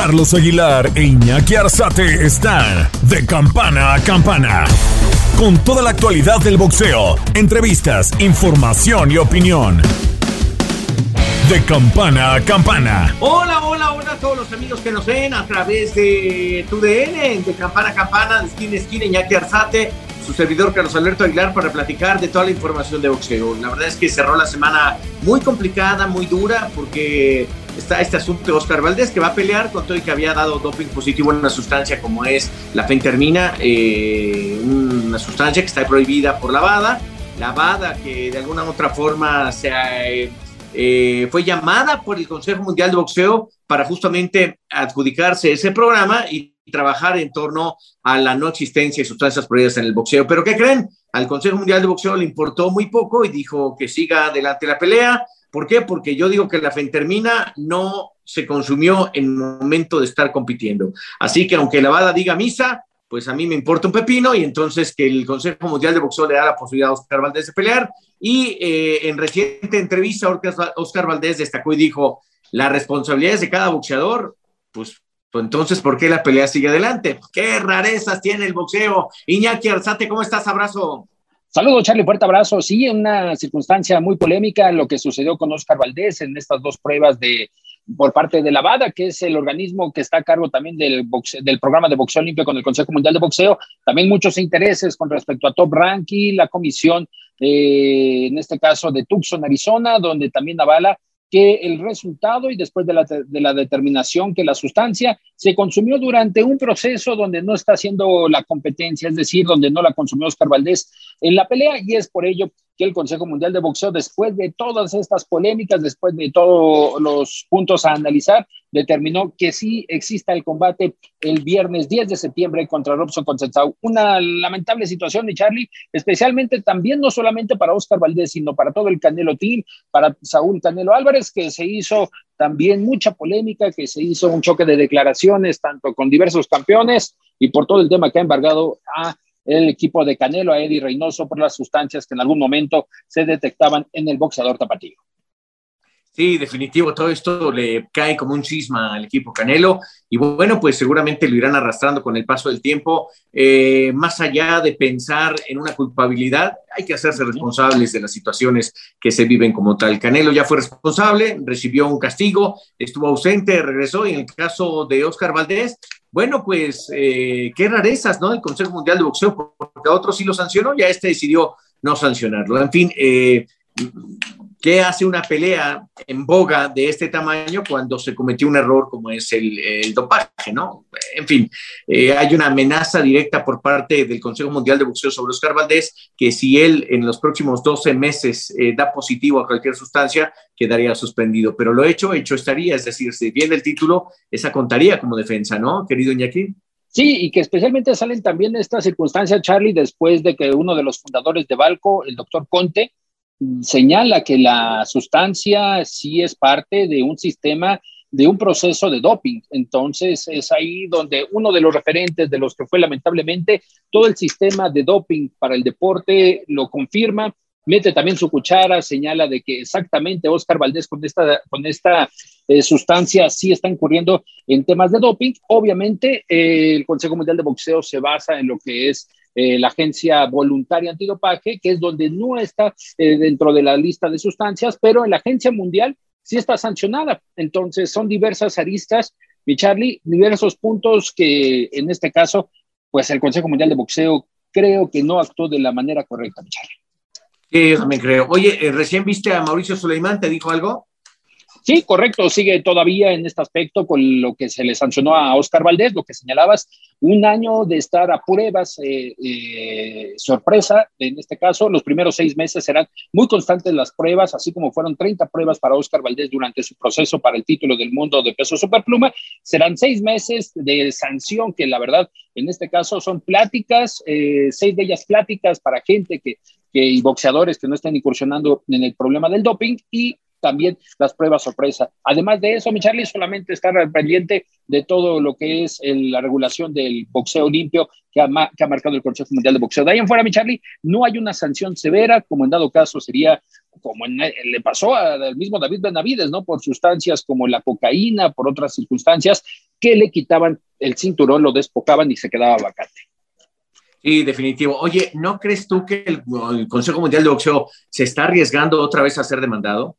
Carlos Aguilar e Iñaki Arzate están de campana a campana. Con toda la actualidad del boxeo, entrevistas, información y opinión. De campana a campana. Hola, hola, hola a todos los amigos que nos ven a través de tu DN, de campana a campana, de esquina a esquina, Iñaki Arzate, su servidor Carlos Alberto Aguilar para platicar de toda la información de boxeo. La verdad es que cerró la semana muy complicada, muy dura, porque está este asunto de Oscar Valdés que va a pelear con todo y que había dado doping positivo en una sustancia como es la fentermina, eh, una sustancia que está prohibida por la VADA. La VADA que de alguna u otra forma se... eh, eh, fue llamada por el Consejo Mundial de Boxeo para justamente adjudicarse ese programa y trabajar en torno a la no existencia de sustancias prohibidas en el boxeo. Pero ¿qué creen? Al Consejo Mundial de Boxeo le importó muy poco y dijo que siga adelante la pelea. ¿Por qué? Porque yo digo que la fentermina no se consumió en el momento de estar compitiendo. Así que aunque la bala diga misa, pues a mí me importa un pepino y entonces que el Consejo Mundial de Boxeo le da la posibilidad a Oscar Valdés de pelear. Y eh, en reciente entrevista, Oscar, Oscar Valdés destacó y dijo, la responsabilidad es de cada boxeador, pues, pues entonces, ¿por qué la pelea sigue adelante? ¿Qué rarezas tiene el boxeo? Iñaki Arzate, ¿cómo estás? Abrazo. Saludos, Charlie, fuerte abrazo. Sí, una circunstancia muy polémica lo que sucedió con Oscar Valdés en estas dos pruebas de por parte de la VADA, que es el organismo que está a cargo también del, boxe, del programa de boxeo limpio con el Consejo Mundial de Boxeo. También muchos intereses con respecto a Top Ranking, la comisión, eh, en este caso de Tucson, Arizona, donde también avala que el resultado y después de la, de la, determinación que la sustancia se consumió durante un proceso donde no está haciendo la competencia, es decir, donde no la consumió Oscar Valdés en la pelea y es por ello que el Consejo Mundial de Boxeo, después de todas estas polémicas, después de todos los puntos a analizar, determinó que sí exista el combate el viernes 10 de septiembre contra Robson Consensau. Una lamentable situación, de Charlie, especialmente también no solamente para Oscar Valdés, sino para todo el Canelo Team, para Saúl Canelo Álvarez, que se hizo también mucha polémica, que se hizo un choque de declaraciones, tanto con diversos campeones y por todo el tema que ha embargado a el equipo de Canelo, a Eddie Reynoso, por las sustancias que en algún momento se detectaban en el boxeador tapatío. Sí, definitivo, todo esto le cae como un cisma al equipo Canelo y bueno, pues seguramente lo irán arrastrando con el paso del tiempo. Eh, más allá de pensar en una culpabilidad, hay que hacerse responsables de las situaciones que se viven como tal. Canelo ya fue responsable, recibió un castigo, estuvo ausente, regresó y en el caso de Oscar Valdés, bueno, pues eh, qué rarezas, ¿no? El Consejo Mundial de Boxeo, porque a otros sí lo sancionó, ya este decidió no sancionarlo. En fin, eh, ¿qué hace una pelea en boga de este tamaño cuando se cometió un error como es el, dopaje, ¿no? En fin, eh, hay una amenaza directa por parte del Consejo Mundial de Boxeo sobre Oscar Valdés, que si él en los próximos 12 meses eh, da positivo a cualquier sustancia, quedaría suspendido. Pero lo hecho, hecho estaría, es decir, si viene el título, esa contaría como defensa, ¿no, querido Iñaki? Sí, y que especialmente salen también estas circunstancias, Charlie, después de que uno de los fundadores de Balco, el doctor Conte, señala que la sustancia sí es parte de un sistema, de un proceso de doping. Entonces es ahí donde uno de los referentes de los que fue lamentablemente todo el sistema de doping para el deporte lo confirma, mete también su cuchara, señala de que exactamente Oscar Valdés con esta, con esta eh, sustancia sí está incurriendo en temas de doping. Obviamente eh, el Consejo Mundial de Boxeo se basa en lo que es eh, la agencia voluntaria antidopaje, que es donde no está eh, dentro de la lista de sustancias, pero en la agencia mundial sí está sancionada. Entonces son diversas aristas, mi Charlie, diversos puntos que en este caso, pues el Consejo Mundial de Boxeo creo que no actuó de la manera correcta, mi Charlie. Sí, yo también creo. Oye, eh, recién viste a Mauricio Suleimán, ¿te dijo algo? Sí, correcto, sigue todavía en este aspecto con lo que se le sancionó a Oscar Valdés, lo que señalabas, un año de estar a pruebas, eh, eh, sorpresa, en este caso, los primeros seis meses serán muy constantes las pruebas, así como fueron 30 pruebas para Oscar Valdés durante su proceso para el título del mundo de peso superpluma, serán seis meses de sanción que la verdad, en este caso, son pláticas, eh, seis de ellas pláticas para gente que, que y boxeadores que no estén incursionando en el problema del doping y también las pruebas sorpresa. Además de eso, mi Charlie, solamente estar pendiente de todo lo que es la regulación del boxeo limpio que ha, marcado el Consejo Mundial de Boxeo. De ahí en fuera, mi Charlie, no hay una sanción severa, como en dado caso sería como le pasó al mismo David Benavides, ¿no? Por sustancias como la cocaína, por otras circunstancias que le quitaban el cinturón, lo despocaban y se quedaba vacante. Sí, definitivo. Oye, ¿no crees tú que el, el Consejo Mundial de Boxeo se está arriesgando otra vez a ser demandado?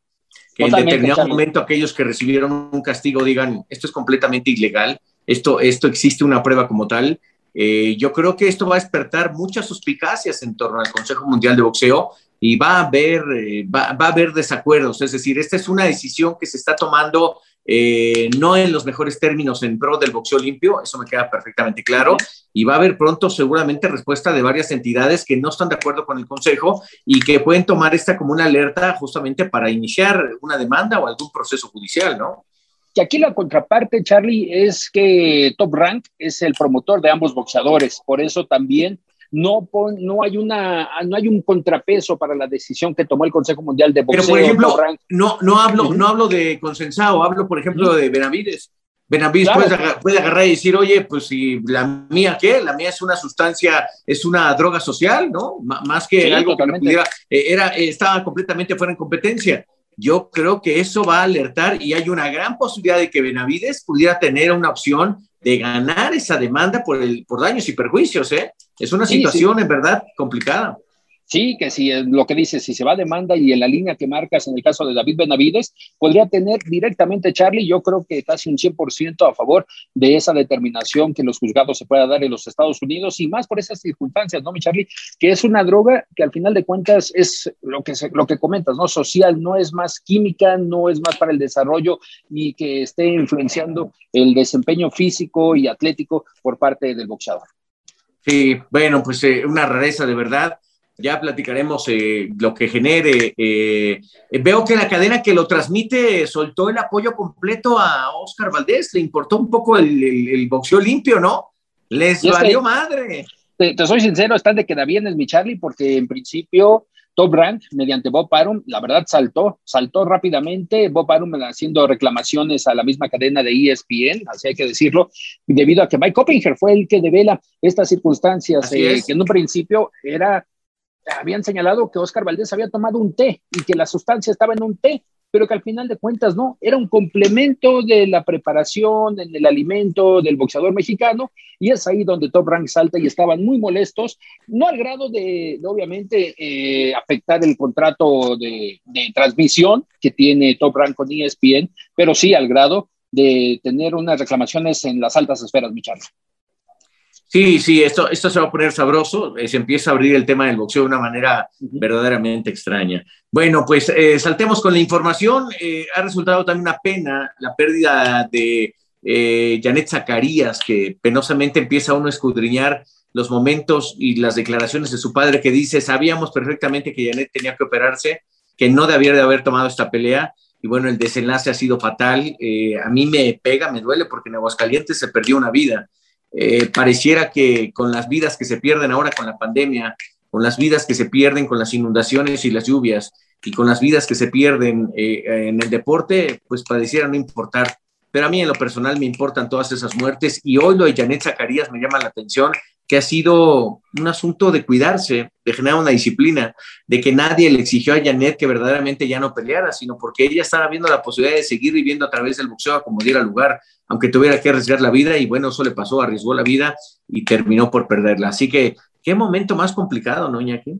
Que en determinado momento aquellos que recibieron un castigo digan, esto es completamente ilegal, esto, esto existe una prueba como tal. Eh, yo creo que esto va a despertar muchas suspicacias en torno al Consejo Mundial de Boxeo y va a haber, eh, va, va, a haber desacuerdos. Es decir, esta es una decisión que se está tomando eh, no en los mejores términos en pro del boxeo limpio, eso me queda perfectamente claro, y va a haber pronto seguramente respuesta de varias entidades que no están de acuerdo con el Consejo y que pueden tomar esta como una alerta justamente para iniciar una demanda o algún proceso judicial, ¿no? Y aquí la contraparte, Charlie, es que Top Rank es el promotor de ambos boxeadores, por eso también no, no, hay una, no hay un contrapeso para la decisión que tomó el Consejo Mundial de Boxeo. Pero, por ejemplo, no, no, hablo, no hablo de consensado, hablo, por ejemplo, de Benavides. Benavides puede, agarrar y decir, oye, pues si la mía, ¿qué? La mía es una sustancia, es una droga social, ¿no? más que algo que pudiera, eh, era, estaba completamente fuera en competencia. Yo creo que eso va a alertar y hay una gran posibilidad de que Benavides pudiera tener una opción de ganar esa demanda por, el, por daños y perjuicios, ¿eh? Es una situación en verdad complicada. Sí, que si lo que dice, si se va demanda y en la línea que marcas en el caso de David Benavides, podría tener directamente Charlie, yo creo que casi un 100% a favor de esa determinación que los juzgados se pueda dar en los Estados Unidos y más por esas circunstancias, ¿no, mi Charlie? Que es una droga que al final de cuentas es lo que, lo que comentas, ¿no? Social, no es más química, no es más para el desarrollo y que esté influenciando el desempeño físico y atlético por parte del boxeador. Sí, bueno, pues eh, una rareza de verdad ya platicaremos eh, lo que genere. Eh, veo que la cadena que lo transmite soltó el apoyo completo a Oscar Valdés, le importó un poco el, boxeo limpio, ¿no? Les valió madre. Te, soy sincero, están de queda bien es mi Charlie, porque en principio Top Rank, mediante Bob Arum, la verdad saltó, saltó rápidamente. Bob Arum haciendo reclamaciones a la misma cadena de ESPN, así hay que decirlo, debido a que Mike Oppinger fue el que devela estas circunstancias, eh, que en un principio era habían señalado que Oscar Valdés había tomado un té y que la sustancia estaba en un té, pero que al final de cuentas no, era un complemento de la preparación, del alimento del boxeador mexicano, y es ahí donde Top Rank salta y estaban muy molestos, no al grado de, obviamente, eh, afectar el contrato de, de, transmisión que tiene Top Rank con ESPN, pero sí al grado de tener unas reclamaciones en las altas esferas, mi charla. Sí, sí, esto, esto se va a poner sabroso. Eh, se empieza a abrir el tema del boxeo de una manera verdaderamente extraña. Bueno, pues eh, saltemos con la información. Eh, ha resultado también una pena la pérdida de Janet Zacarías, que penosamente empieza uno a escudriñar los momentos y las declaraciones de su padre que dice, sabíamos perfectamente que Janet tenía que operarse, que no debía de haber tomado esta pelea. Y bueno, el desenlace ha sido fatal. a mí me pega, me duele porque en Aguascalientes se perdió una vida eh, pareciera que con las vidas que se pierden ahora con la pandemia, con las vidas que se pierden con las inundaciones y las lluvias, y con las vidas que se pierden eh, en el deporte, pues pareciera no importar. Pero a mí en lo personal me importan todas esas muertes y hoy lo de Janet Zacarías me llama la atención que ha sido un asunto de cuidarse, de generar una disciplina, de que nadie le exigió a Janet que verdaderamente ya no peleara, sino porque ella estaba viendo la posibilidad de seguir viviendo a través del boxeo como diera lugar, aunque tuviera que arriesgar la vida, y bueno, eso le pasó, arriesgó la vida y terminó por perderla. Así que, qué momento más complicado, ¿no, Iñaki?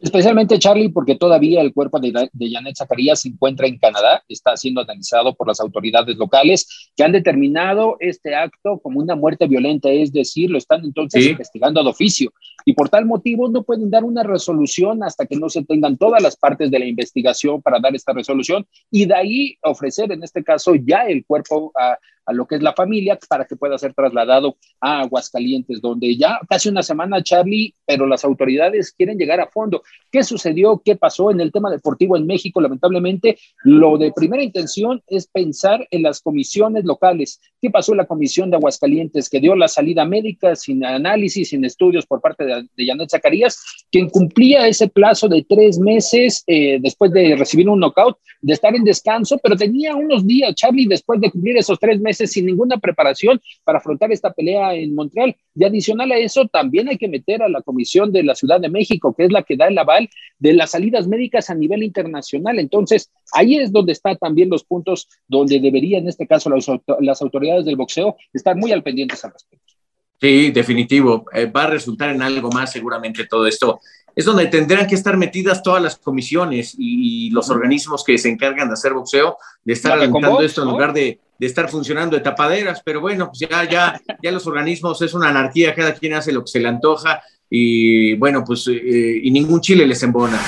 Especialmente Charlie, porque todavía el cuerpo de, de Janet Zacarías se encuentra en Canadá, está siendo analizado por las autoridades locales que han determinado este acto como una muerte violenta, es decir, lo están entonces investigando de oficio. Y por tal motivo no pueden dar una resolución hasta que no se tengan todas las partes de la investigación para dar esta resolución y de ahí ofrecer, en este caso, ya el cuerpo a, a lo que es la familia para que pueda ser trasladado a Aguascalientes, donde ya casi una semana, Charlie, pero las autoridades quieren llegar a fondo. ¿Qué sucedió? ¿Qué pasó en el tema deportivo en México? Lamentablemente, lo de primera intención es pensar en las comisiones locales. ¿Qué pasó en la comisión de Aguascalientes que dio la salida médica sin análisis, sin estudios por parte de, de Janet Zacarías, quien cumplía ese plazo de tres meses eh, después de recibir un knockout, de estar en descanso, pero tenía unos días, Charlie, después de cumplir esos tres meses sin ninguna preparación para afrontar esta pelea en Montreal. Y adicional a eso, también hay que meter a la Comisión de la Ciudad de México, que es la que da el aval de las salidas médicas a nivel internacional. Entonces, ahí es donde están también los puntos donde deberían, en este caso, las, autoridades del boxeo estar muy al pendientes al respecto. Sí, definitivo. Eh, va a resultar en algo más seguramente todo esto es donde tendrán que estar metidas todas las comisiones y, los organismos que se encargan de hacer boxeo, de estar alentando esto en lugar de, estar funcionando de tapaderas. Pero bueno, pues ya, ya, ya los organismos es una anarquía, cada quien hace lo que se le antoja y bueno, pues eh, y ningún chile les embona.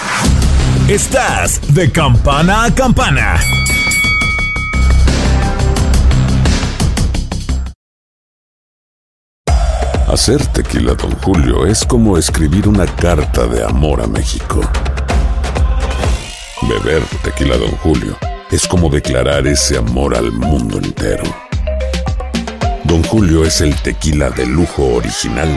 Estás de campana a campana. Hacer tequila, don Julio, es como escribir una carta de amor a México. Beber tequila, don Julio, es como declarar ese amor al mundo entero. Don Julio es el tequila de lujo original,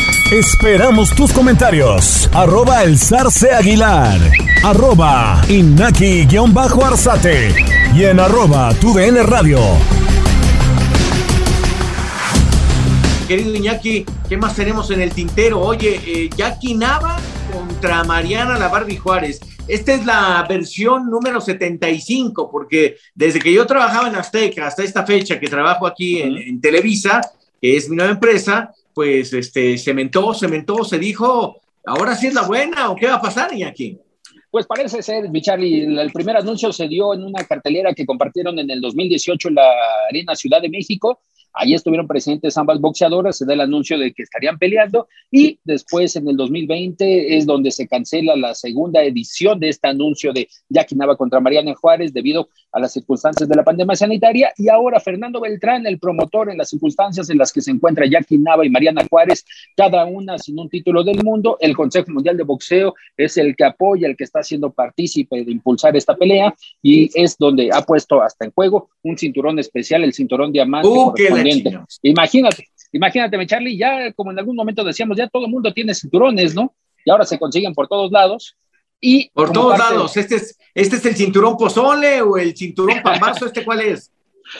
Esperamos tus comentarios. Arroba el zarce aguilar. Arroba inaki-arzate. Y en arroba tu radio. Querido Iñaki, ¿qué más tenemos en el tintero? Oye, eh, Jackie Nava contra Mariana La Barbie Juárez. Esta es la versión número 75, porque desde que yo trabajaba en Azteca hasta esta fecha que trabajo aquí en, en Televisa, que es mi nueva empresa, pues este, cementó, cementó, se dijo, ahora sí es la buena, o qué va a pasar, Iñaki. Pues parece ser, mi Charlie, el primer anuncio se dio en una cartelera que compartieron en el 2018 en la Arena Ciudad de México, Ahí estuvieron presentes ambas boxeadoras, se da el anuncio de que estarían peleando y después en el 2020 es donde se cancela la segunda edición de este anuncio de Jackie Nava contra Mariana Juárez debido a las circunstancias de la pandemia sanitaria y ahora Fernando Beltrán, el promotor en las circunstancias en las que se encuentra Jackie Nava y Mariana Juárez, cada una sin un título del mundo, el Consejo Mundial de Boxeo es el que apoya, el que está siendo partícipe de impulsar esta pelea y es donde ha puesto hasta en juego un cinturón especial, el cinturón diamante. Uh, Imagínate, imagínate, Charlie, ya como en algún momento decíamos, ya todo el mundo tiene cinturones, ¿no? Y ahora se consiguen por todos lados. Y por todos lados, este es, este es el cinturón pozole o el cinturón pambazo, ¿este cuál es?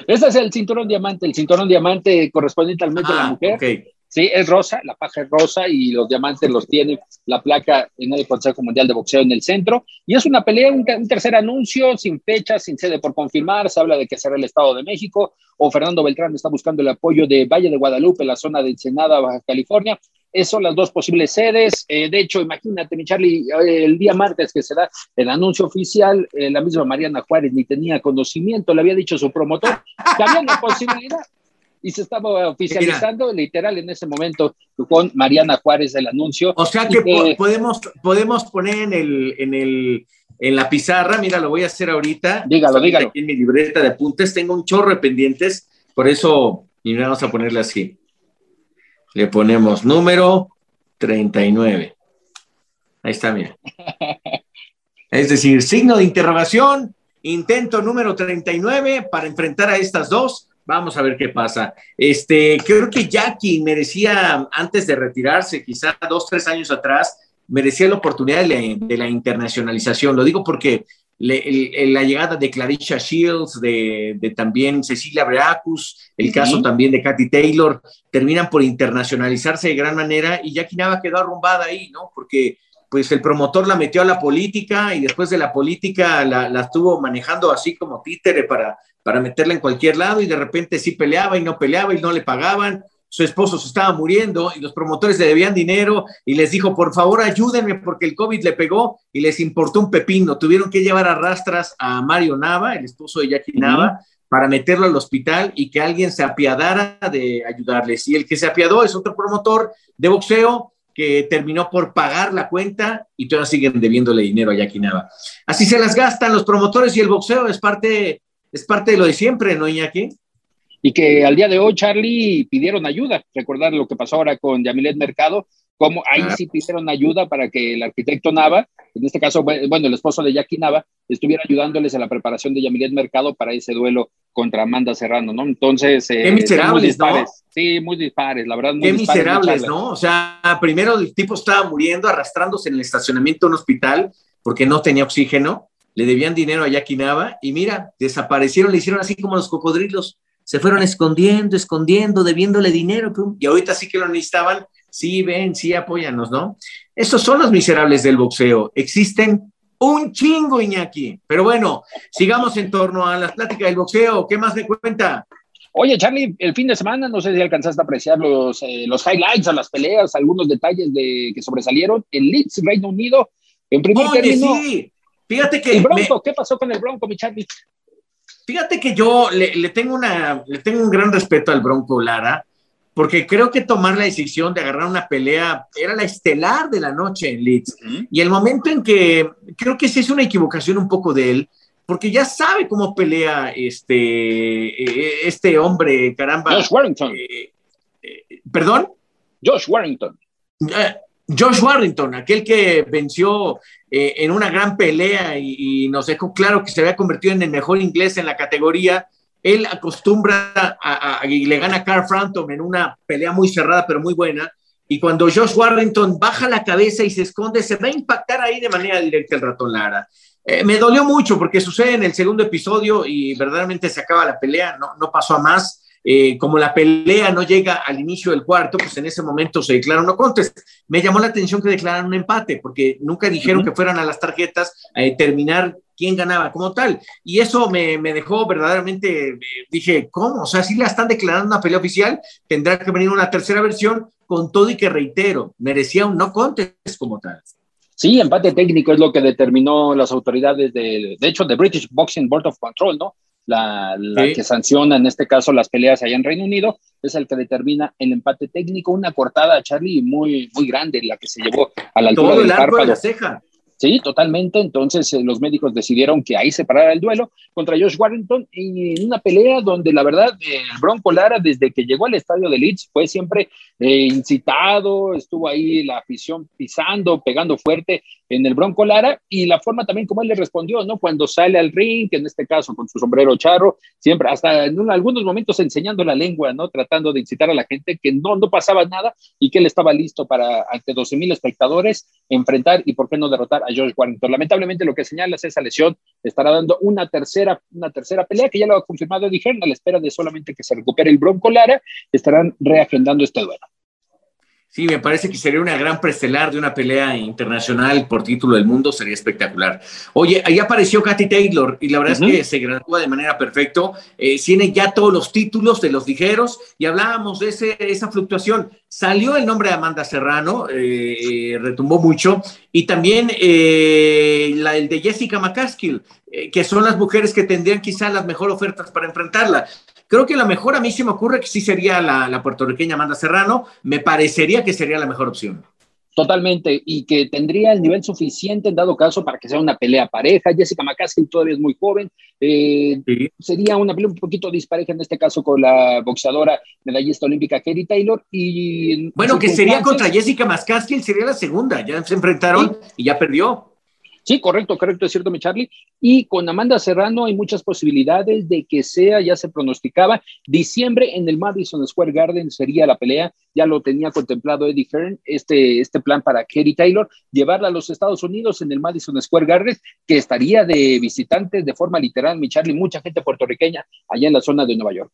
Ese es el cinturón diamante, el cinturón diamante correspondiente al mes de la Ah, mujer. ok. Sí, es rosa, la paja es rosa y los diamantes los tiene la placa en el Consejo Mundial de Boxeo en el centro. Y es una pelea, un, tercer anuncio, sin fecha, sin sede por confirmar. Se habla de que será el Estado de México o Fernando Beltrán está buscando el apoyo de Valle de Guadalupe, la zona de Ensenada, Baja California. Esas las dos posibles sedes. Eh, de hecho, imagínate, mi Charlie, eh, el día martes que se da el anuncio oficial, eh, la misma Mariana Juárez ni tenía conocimiento, le había dicho su promotor que había una posibilidad y se estaba oficializando literal en ese momento con Mariana Juárez el anuncio. O sea que po- podemos, podemos poner en el, en el, en la pizarra, mira, lo voy a hacer ahorita. Dígalo, Estoy dígalo. Aquí en mi libreta de apuntes tengo un chorro de pendientes, por eso, y vamos a ponerle así. Le ponemos número 39. Ahí está, mira. Es decir, signo de interrogación, intento número 39 para enfrentar a estas dos. Vamos a ver qué pasa. Este, creo que Jackie merecía, antes de retirarse, quizá dos, tres años atrás, merecía la oportunidad de la, de la internacionalización. Lo digo porque le- el- el- la llegada de Clarisha Shields, de, de también Cecilia Breacus, el caso también de Katy Taylor, terminan por internacionalizarse de gran manera y Jackie Nava quedó arrumbada ahí, ¿no? Porque pues el promotor la metió a la política y después de la política la, la estuvo manejando así como títere para, para meterla en cualquier lado y de repente sí peleaba y no peleaba y no le pagaban. Su esposo se estaba muriendo y los promotores le debían dinero y les dijo, por favor, ayúdenme porque el COVID le pegó y les importó un pepino. Tuvieron que llevar a rastras a Mario Nava, el esposo de Jackie Nava, para meterlo al hospital y que alguien se apiadara de ayudarles. Y el que se apiadó es otro promotor de boxeo que terminó por pagar la cuenta y todavía siguen debiéndole dinero a Jackie Nava. Así se las gastan los promotores y el boxeo es parte, es parte de lo de siempre, ¿no, Iñaki? Y que al día de hoy, Charlie, pidieron ayuda. Recordar lo que pasó ahora con Yamilet Mercado, como ahí Ah. sí pidieron ayuda para que el arquitecto Nava, en este caso, bueno, el esposo de Jackie Nava, estuviera ayudándoles en la preparación de Yamilet Mercado para ese duelo contra Amanda Serrano, ¿no? Entonces, eh, Qué miserables, muy dispares. ¿no? Sí, muy dispares, la verdad. Muy Qué dispares, miserables. ¿no? O sea, primero el tipo estaba muriendo, arrastrándose en el estacionamiento de un hospital porque no tenía oxígeno, le debían dinero a Jackie Nava y mira, desaparecieron, le hicieron así como los cocodrilos, se fueron escondiendo, escondiendo, debiéndole dinero, y ahorita sí que lo necesitaban, sí, ven, sí, apóyanos, ¿no? Estos son los miserables del boxeo, existen un chingo, Iñaki, pero bueno, sigamos en torno a las pláticas del boxeo, ¿qué más me cuenta? Oye, Charlie, el fin de semana, no sé si alcanzaste a apreciar los, eh, los highlights a las peleas, algunos detalles de, que sobresalieron. El Leeds, Reino Unido, en primer Oye, término. sí, fíjate que El me- Bronco, ¿qué pasó con el Bronco, mi Charlie? Fíjate que yo le, le tengo una, le tengo un gran respeto al Bronco Lara, porque creo que tomar la decisión de agarrar una pelea era la estelar de la noche en Leeds. Y el momento en que creo que sí es una equivocación un poco de él, porque ya sabe cómo pelea este, eh, este hombre, caramba. Josh Warrington. Eh, eh, ¿Perdón? Josh Warrington. Eh, Josh Warrington, aquel que venció eh, en una gran pelea y, y nos dejó claro que se había convertido en el mejor inglés en la categoría. Él acostumbra a, a- y le gana a Carl Frampton en una pelea muy cerrada pero muy buena. Y cuando Josh Warrington baja la cabeza y se esconde, se va a impactar ahí de manera directa el ratón Lara. Eh, me dolió mucho porque sucede en el segundo episodio y verdaderamente se acaba la pelea, no, no pasó a más. Eh, como la pelea no llega al inicio del cuarto, pues en ese momento se declara no contest. Me llamó la atención que declararan un empate, porque nunca dijeron que fueran a las tarjetas a determinar quién ganaba como tal. Y eso me, me dejó verdaderamente, eh, dije, ¿cómo? O sea, si la están declarando una pelea oficial, tendrá que venir una tercera versión con todo y que reitero, merecía un no contest como tal. Sí, empate técnico es lo que determinó las autoridades de, de hecho, de British Boxing Board of Control, ¿no? La, la Sí. que sanciona en este caso las peleas allá en Reino Unido, es el que determina el empate técnico, una cortada, Charlie, muy, muy grande, la que se llevó a la altura Todo del el arco de la ceja. Sí, totalmente. Entonces eh, los médicos decidieron que ahí se parara el duelo contra Josh Warrington en una pelea donde la verdad el Bronco Lara desde que llegó al estadio de Leeds fue siempre eh, incitado, estuvo ahí la afición pisando, pegando fuerte en el Bronco Lara y la forma también como él le respondió, ¿no? Cuando sale al ring, que en este caso con su sombrero charro, siempre hasta en un- algunos momentos enseñando la lengua, ¿no? Tratando de incitar a la gente que no, no pasaba nada y que él estaba listo para ante 12 mil espectadores enfrentar y por qué no derrotar a Josh Warrington. Lamentablemente lo que señala es esa lesión estará dando una tercera, una tercera pelea que ya lo ha confirmado Eddie a la espera de solamente que se recupere el Bronco Lara, estarán reagendando este duelo. Sí, me parece que sería una gran prestelar de una pelea internacional por título del mundo, sería espectacular. Oye, ahí apareció Katy Taylor y la verdad es que se gradúa de manera perfecta. Eh, tiene ya todos los títulos de los ligeros y hablábamos de ese, esa fluctuación. Salió el nombre de Amanda Serrano, eh, retumbó mucho, y también eh, la, el de Jessica McCaskill, que son las mujeres que tendrían quizá las mejores ofertas para enfrentarla. Creo que la mejor a mí sí me ocurre que sí sería la, puertorriqueña Amanda Serrano. Me parecería que sería la mejor opción. Totalmente, y que tendría el nivel suficiente en dado caso para que sea una pelea pareja. Jessica McCaskill todavía es muy joven. Eh, sería una pelea un poquito dispareja en este caso con la boxeadora medallista olímpica Kerry Taylor. Y bueno, que sería contra Jessica McCaskill, sería la segunda. Ya se enfrentaron y ya perdió. Sí, correcto, correcto, es cierto, mi Charlie. Y con Amanda Serrano hay muchas posibilidades de que sea, ya se pronosticaba, diciembre en el Madison Square Garden sería la pelea, ya lo tenía contemplado Eddie Hearn, este, este plan para Kerry Taylor, llevarla a los Estados Unidos en el Madison Square Garden, que estaría de visitantes de forma literal, mi Charlie, mucha gente puertorriqueña allá en la zona de Nueva York.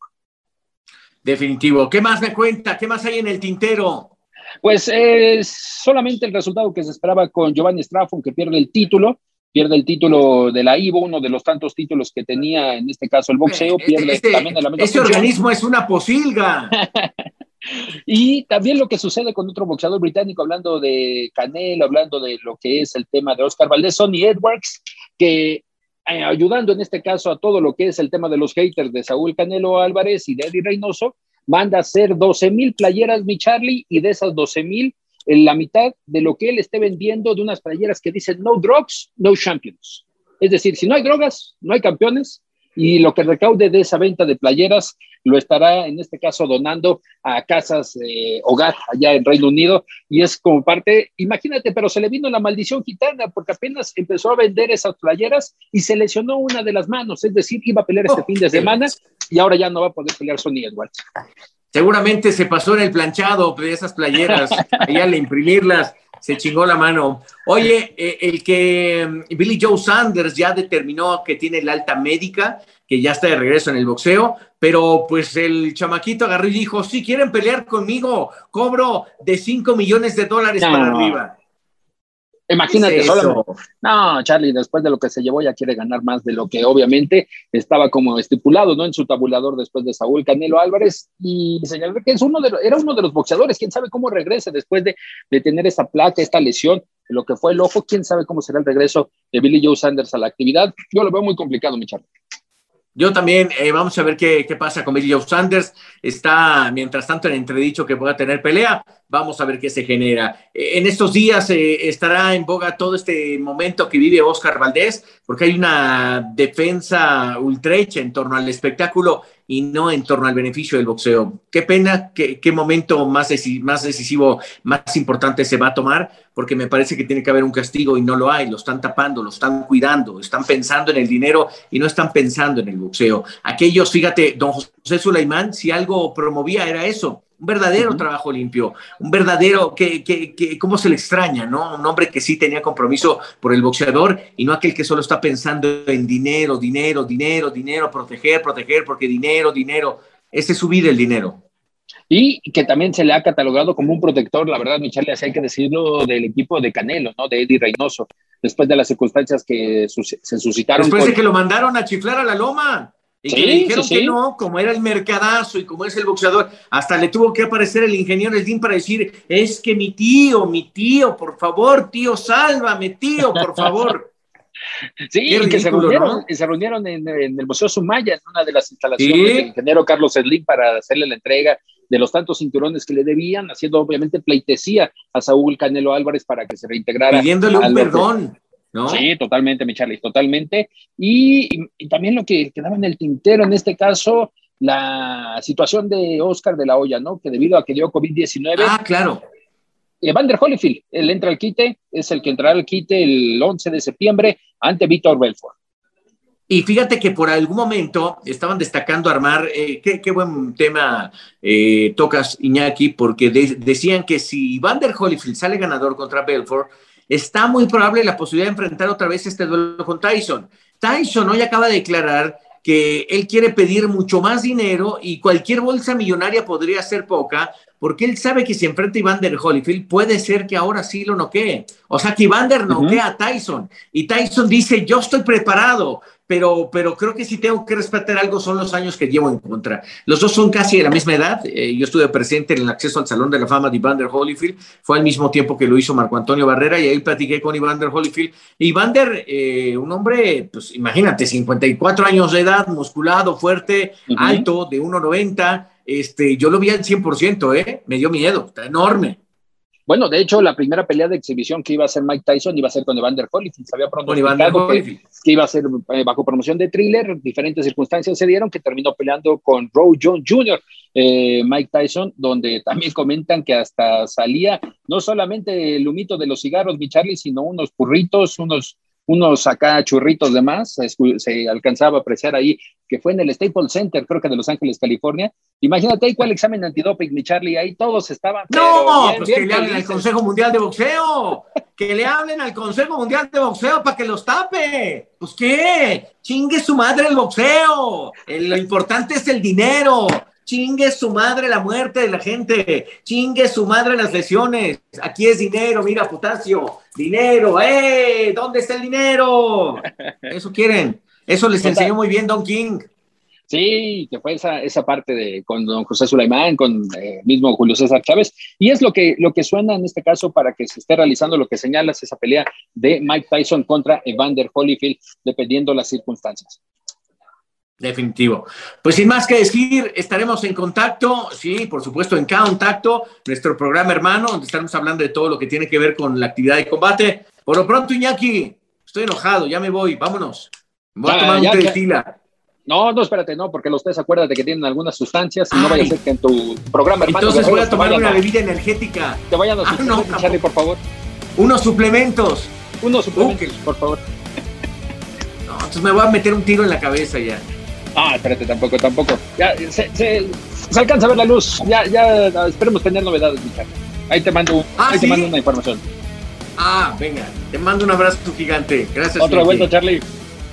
Definitivo. ¿Qué más me cuenta? ¿Qué más hay en el tintero? Pues eh, solamente el resultado que se esperaba con Giovanni Straffon, que pierde el título, pierde el título de la IVO, uno de los tantos títulos que tenía en este caso el boxeo, este, pierde este, también la Este organismo es una posilga. y también lo que sucede con otro boxeador británico, hablando de Canelo, hablando de lo que es el tema de Oscar Valdés, Sonny Edwards, que eh, ayudando en este caso a todo lo que es el tema de los haters de Saúl Canelo Álvarez y de Eddie Reynoso, manda a hacer 12 mil playeras, mi Charlie, y de esas 12 mil, en la mitad de lo que él esté vendiendo de unas playeras que dicen no drugs, no champions. Es decir, si no hay drogas, no hay campeones, y lo que recaude de esa venta de playeras lo estará en este caso donando a casas hogar allá en Reino Unido y es como parte, imagínate, pero se le vino la maldición gitana porque apenas empezó a vender esas playeras y se lesionó una de las manos, es decir, iba a pelear este oh, fin de semana y ahora ya no va a poder pelear Sony Edwards. Seguramente se pasó en el planchado de esas playeras, allá al imprimirlas se chingó la mano. Oye, eh, el que mm, Billy Joe Sanders ya determinó que tiene la alta médica, que ya está de regreso en el boxeo, pero pues el chamaquito agarró y dijo, si quieren pelear conmigo, cobro de 5 millones de dólares para arriba. Imagínate, solo. No, Charlie, después de lo que se llevó, ya quiere ganar más de lo que obviamente estaba como estipulado, ¿no? En su tabulador después de Saúl Canelo Álvarez. Y señaló que es uno de, era uno de los boxeadores. Quién sabe cómo regrese después de, de tener esa placa, esta lesión, lo que fue el ojo. Quién sabe cómo será el regreso de Billy Joe Sanders a la actividad. Yo lo veo muy complicado, mi Charlie. Yo también, eh, vamos a ver qué, qué, pasa con Billy Joe Sanders. Está, mientras tanto, en entredicho que pueda tener pelea. Vamos a ver qué se genera. Eh, en estos días eh, estará en boga todo este momento que vive Oscar Valdés, porque hay una defensa ultrecha en torno al espectáculo y no en torno al beneficio del boxeo. Qué pena, qué, momento más, más decisivo, más importante se va a tomar, porque me parece que tiene que haber un castigo y no lo hay. Lo están tapando, lo están cuidando, están pensando en el dinero y no están pensando en el boxeo. Aquellos, fíjate, don José Sulaimán, si algo promovía era eso un verdadero trabajo limpio, un verdadero, que, que, que, cómo se le extraña, ¿no? Un hombre que sí tenía compromiso por el boxeador y no aquel que solo está pensando en dinero, dinero, dinero, dinero, proteger, proteger, porque dinero, dinero, ese es su vida el dinero. Y que también se le ha catalogado como un protector, la verdad, Michelle, así hay que decirlo, del equipo de Canelo, ¿no? De Eddie Reynoso, después de las circunstancias que se suscitaron. Después de que lo mandaron a chiflar a la loma. Y que le dijeron que no, como era el mercadazo y como es el boxeador, hasta le tuvo que aparecer el ingeniero Slim para decir, es que mi tío, mi tío, por favor, tío, sálvame, tío, por favor. Sí, y que se reunieron, se reunieron en, el Museo Sumaya, en una de las instalaciones del ingeniero Carlos Slim para hacerle la entrega de los tantos cinturones que le debían, haciendo obviamente pleitesía a Saúl Canelo Álvarez para que se reintegrara. Pidiéndole un perdón. Sí, totalmente, mi Charlie, totalmente. Y, también lo que quedaba en el tintero, en este caso, la situación de Oscar de la Hoya, ¿no? Que debido a que dio COVID-19. Ah, claro. Evander Holyfield, él entra al quite, es el que entrará al quite el 11 de septiembre ante Víctor Belfort. Y fíjate que por algún momento estaban destacando armar, eh, qué, buen tema eh, tocas Iñaki, porque decían que si Vander Holyfield sale ganador contra Belfort, está muy probable la posibilidad de enfrentar otra vez este duelo con Tyson. Tyson hoy acaba de declarar que él quiere pedir mucho más dinero y cualquier bolsa millonaria podría ser poca, porque él sabe que si enfrenta a Evander Holyfield, puede ser que ahora sí lo noquee. O sea, que Evander noquea a Tyson y Tyson dice, yo estoy preparado, pero, pero creo que si tengo que respetar algo son los años que llevo en contra. Los dos son casi de la misma edad. Eh, yo estuve presente en el acceso al Salón de la Fama de Evander Holyfield. Fue al mismo tiempo que lo hizo Marco Antonio Barrera y ahí platiqué con Evander Holyfield. Evander, eh, un hombre, pues imagínate, 54 años de edad, musculado, fuerte, alto, de 1,90. Este, yo lo vi al 100%, ¿eh? Me dio miedo, está enorme. Bueno, de hecho, la primera pelea de exhibición que iba a ser Mike Tyson iba a ser con Evander Holyfield. Se había pronosticado que, que, iba a ser eh, bajo promoción de thriller. Diferentes circunstancias se dieron que terminó peleando con Roe Jones Jr., eh, Mike Tyson, donde también comentan que hasta salía no solamente el humito de los cigarros, mi Charlie, sino unos purritos, unos unos acá churritos de más, se, alcanzaba a apreciar ahí, que fue en el Staples Center, creo que de Los Ángeles, California. Imagínate ahí cuál examen antidoping, mi Charlie, ahí todos estaban. No, pues que le hablen al Consejo Mundial de Boxeo, que le hablen al Consejo Mundial de Boxeo para que los tape. Pues qué, chingue su madre el boxeo, lo importante es el dinero, Chingue su madre la muerte de la gente. Chingue su madre las lesiones. Aquí es dinero, mira, potasio. Dinero, ¡eh! ¿Dónde está el dinero? Eso quieren. Eso les enseñó muy bien Don King. Sí, que fue esa, esa parte de con don José Sulaimán, con eh, mismo Julio César Chávez. Y es lo que, lo que suena en este caso para que se esté realizando lo que señalas, esa pelea de Mike Tyson contra Evander Holyfield, dependiendo las circunstancias. Definitivo. Pues sin más que decir, estaremos en contacto, sí, por supuesto, en cada contacto, nuestro programa hermano, donde estaremos hablando de todo lo que tiene que ver con la actividad de combate. Por lo pronto, Iñaki, estoy enojado, ya me voy, vámonos. Voy a tomar un fila. No, no, espérate, no, porque los tres acuerdan de que tienen algunas sustancias y no vaya a ser que en tu programa hermano. Entonces voy a tomar una bebida energética. Te vayan a ah, no, Charlie, por favor. Unos suplementos. Unos suplementos, por favor. No, entonces me voy a meter un tiro en la cabeza ya. Ah, espérate, tampoco, tampoco. Ya, se, se, alcanza a ver la luz. Ya, ya, esperemos tener novedades, Richard. Ahí te mando, ah, ahí te mando una información. Ah, venga, te mando un abrazo gigante. Gracias. Otro vuelto, Charlie.